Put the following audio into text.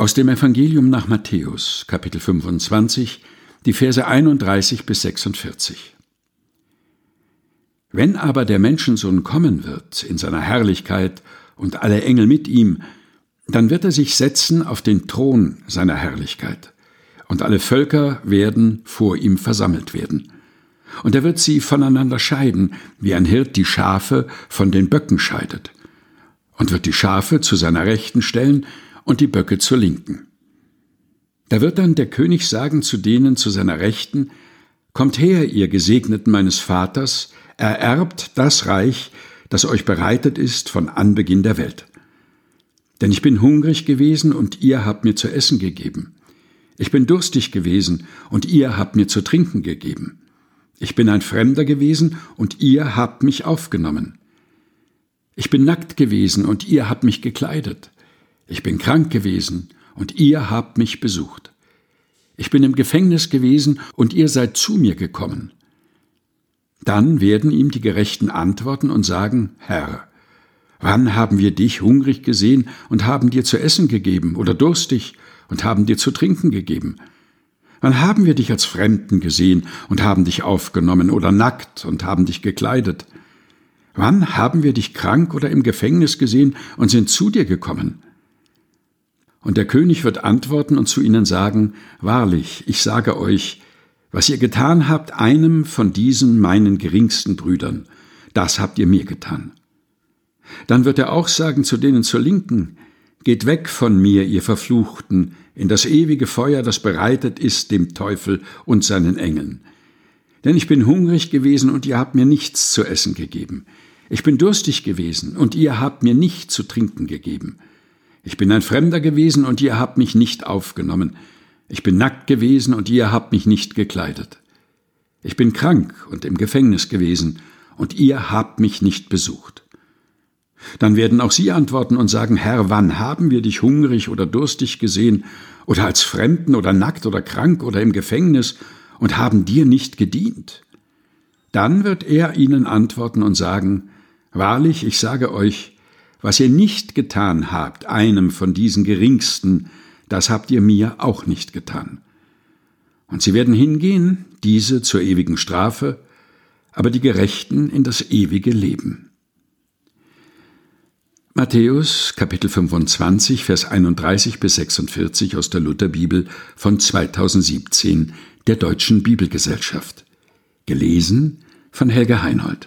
Aus dem Evangelium nach Matthäus, Kapitel 25, die Verse 31 bis 46. Wenn aber der Menschensohn kommen wird in seiner Herrlichkeit und alle Engel mit ihm, dann wird er sich setzen auf den Thron seiner Herrlichkeit, und alle Völker werden vor ihm versammelt werden. Und er wird sie voneinander scheiden, wie ein Hirt die Schafe von den Böcken scheidet, und wird die Schafe zu seiner Rechten stellen und die Böcke zur Linken. Da wird dann der König sagen zu denen zu seiner Rechten, Kommt her, ihr Gesegneten meines Vaters, ererbt das Reich, das euch bereitet ist von Anbeginn der Welt. Denn ich bin hungrig gewesen und ihr habt mir zu essen gegeben. Ich bin durstig gewesen und ihr habt mir zu trinken gegeben. Ich bin ein Fremder gewesen und ihr habt mich aufgenommen. Ich bin nackt gewesen und ihr habt mich gekleidet. Ich bin krank gewesen und ihr habt mich besucht. Ich bin im Gefängnis gewesen und ihr seid zu mir gekommen. Dann werden ihm die Gerechten antworten und sagen, Herr, wann haben wir dich hungrig gesehen und haben dir zu essen gegeben oder durstig und haben dir zu trinken gegeben? Wann haben wir dich als Fremden gesehen und haben dich aufgenommen oder nackt und haben dich gekleidet? Wann haben wir dich krank oder im Gefängnis gesehen und sind zu dir gekommen? Und der König wird antworten und zu ihnen sagen, Wahrlich, ich sage euch, was ihr getan habt einem von diesen meinen geringsten Brüdern, das habt ihr mir getan. Dann wird er auch sagen zu denen zur Linken, Geht weg von mir, ihr Verfluchten, in das ewige Feuer, das bereitet ist dem Teufel und seinen Engeln. Denn ich bin hungrig gewesen und ihr habt mir nichts zu essen gegeben. Ich bin durstig gewesen und ihr habt mir nicht zu trinken gegeben. Ich bin ein Fremder gewesen und ihr habt mich nicht aufgenommen. Ich bin nackt gewesen und ihr habt mich nicht gekleidet. Ich bin krank und im Gefängnis gewesen und ihr habt mich nicht besucht. Dann werden auch sie antworten und sagen, Herr, wann haben wir dich hungrig oder durstig gesehen oder als Fremden oder nackt oder krank oder im Gefängnis und haben dir nicht gedient? Dann wird er ihnen antworten und sagen, Wahrlich, ich sage euch, was ihr nicht getan habt, einem von diesen geringsten, das habt ihr mir auch nicht getan. Und sie werden hingehen, diese zur ewigen Strafe, aber die Gerechten in das ewige Leben. Matthäus Kapitel 25 Vers 31 bis 46 aus der Lutherbibel von 2017 der Deutschen Bibelgesellschaft. Gelesen von Helga Heinold.